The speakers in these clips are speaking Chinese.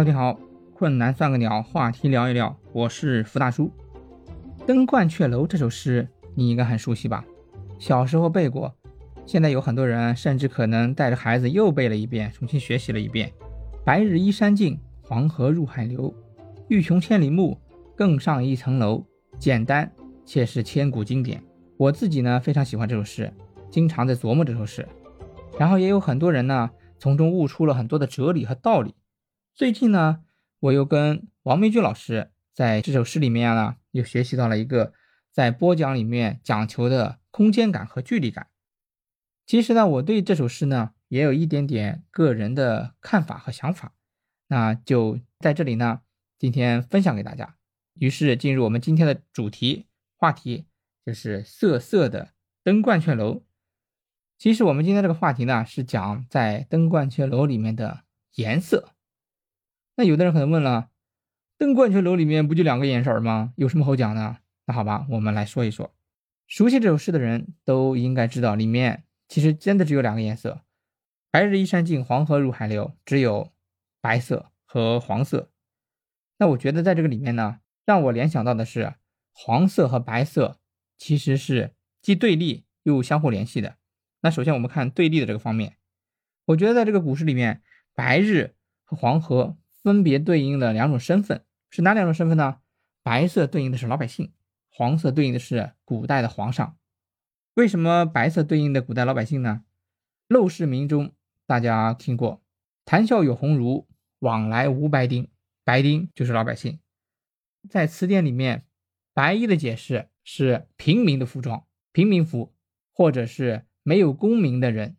Hello，你好，困难算个鸟，话题聊一聊，我是福大叔。《登鹳雀楼》这首诗你应该很熟悉吧？小时候背过，现在有很多人甚至可能带着孩子又背了一遍，重新学习了一遍。白日依山尽，黄河入海流。欲穷千里目，更上一层楼。简单，却是千古经典。我自己呢，非常喜欢这首诗，经常在琢磨这首诗。然后也有很多人呢，从中悟出了很多的哲理和道理。最近呢，我又跟王明军老师在这首诗里面呢，又学习到了一个在播讲里面讲求的空间感和距离感。其实呢，我对这首诗呢，也有一点点个人的看法和想法，那就在这里呢，今天分享给大家。于是进入我们今天的主题话题，就是瑟瑟的登鹳雀楼。其实我们今天这个话题呢，是讲在登鹳雀楼里面的颜色。那有的人可能问了，登鹳雀楼里面不就两个颜色吗？有什么好讲的？那好吧，我们来说一说。熟悉这首诗的人都应该知道，里面其实真的只有两个颜色：白日依山尽，黄河入海流。只有白色和黄色。那我觉得在这个里面呢，让我联想到的是，黄色和白色其实是既对立又相互联系的。那首先我们看对立的这个方面，我觉得在这个古诗里面，白日和黄河。分别对应的两种身份是哪两种身份呢？白色对应的是老百姓，黄色对应的是古代的皇上。为什么白色对应的古代老百姓呢？《陋室铭》中大家听过“谈笑有鸿儒，往来无白丁”，白丁就是老百姓。在词典里面，白衣的解释是平民的服装，平民服，或者是没有功名的人。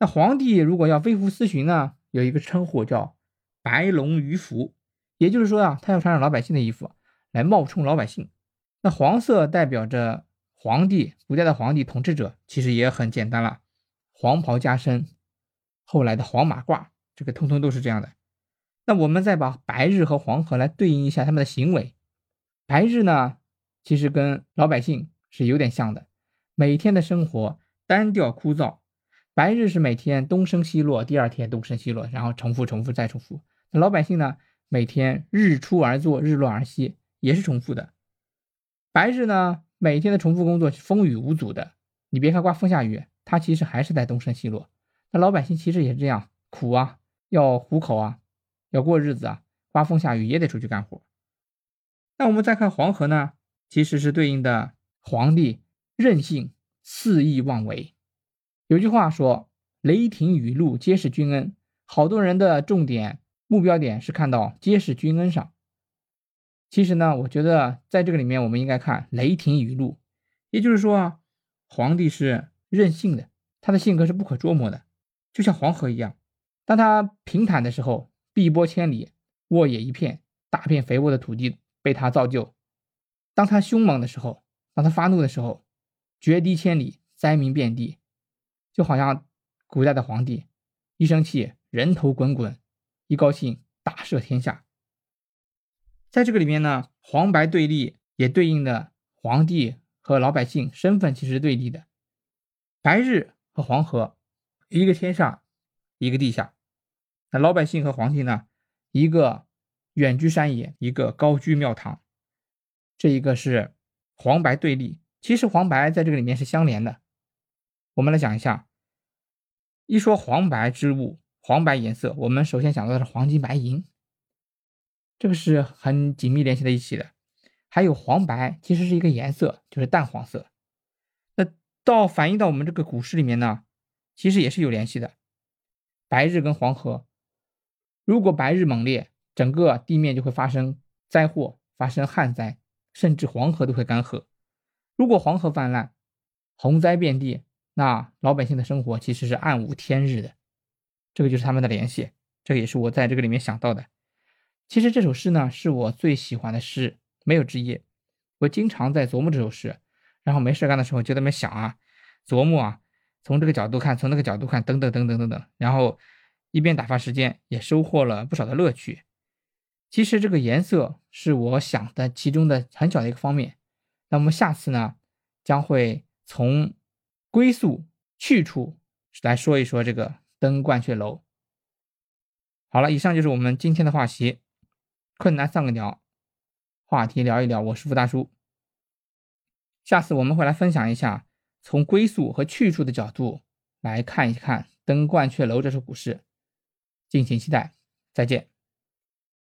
那皇帝如果要微服私巡呢，有一个称呼叫。白龙鱼服，也就是说啊，他要穿上老百姓的衣服来冒充老百姓。那黄色代表着皇帝，古代的皇帝统治者，其实也很简单了，黄袍加身，后来的黄马褂，这个通通都是这样的。那我们再把白日和黄河来对应一下他们的行为。白日呢，其实跟老百姓是有点像的，每天的生活单调枯燥。白日是每天东升西落，第二天东升西落，然后重复、重复再重复。老百姓呢？每天日出而作，日落而息，也是重复的。白日呢，每天的重复工作是风雨无阻的。你别看刮风下雨，它其实还是在东升西落。那老百姓其实也是这样，苦啊，要糊口啊，要过日子啊，刮风下雨也得出去干活。那我们再看黄河呢，其实是对应的皇帝任性、肆意妄为。有句话说：“雷霆雨露皆是君恩。”好多人的重点。目标点是看到皆是君恩上。其实呢，我觉得在这个里面，我们应该看雷霆雨露，也就是说啊，皇帝是任性的，他的性格是不可捉摸的，就像黄河一样。当他平坦的时候，碧波千里，沃野一片，大片肥沃的土地被他造就；当他凶猛的时候，当他发怒的时候，决堤千里，灾民遍地。就好像古代的皇帝一生气，人头滚滚。一高兴，大赦天下。在这个里面呢，黄白对立也对应的皇帝和老百姓身份其实对立的。白日和黄河，一个天上，一个地下。那老百姓和皇帝呢，一个远居山野，一个高居庙堂。这一个是黄白对立，其实黄白在这个里面是相连的。我们来讲一下，一说黄白之物。黄白颜色，我们首先想到的是黄金、白银，这个是很紧密联系在一起的。还有黄白，其实是一个颜色，就是淡黄色。那到反映到我们这个股市里面呢，其实也是有联系的。白日跟黄河，如果白日猛烈，整个地面就会发生灾祸，发生旱灾，甚至黄河都会干涸。如果黄河泛滥，洪灾遍地，那老百姓的生活其实是暗无天日的。这个就是他们的联系，这个也是我在这个里面想到的。其实这首诗呢，是我最喜欢的诗，没有之一。我经常在琢磨这首诗，然后没事干的时候就在那想啊，琢磨啊，从这个角度看，从那个角度看，等等等等等等，然后一边打发时间，也收获了不少的乐趣。其实这个颜色是我想的其中的很小的一个方面。那我们下次呢，将会从归宿去处来说一说这个。登鹳雀楼。好了，以上就是我们今天的话题，困难丧个鸟，话题聊一聊。我是付大叔，下次我们会来分享一下从归宿和去处的角度来看一看登鹳雀楼这首古诗，敬请期待，再见。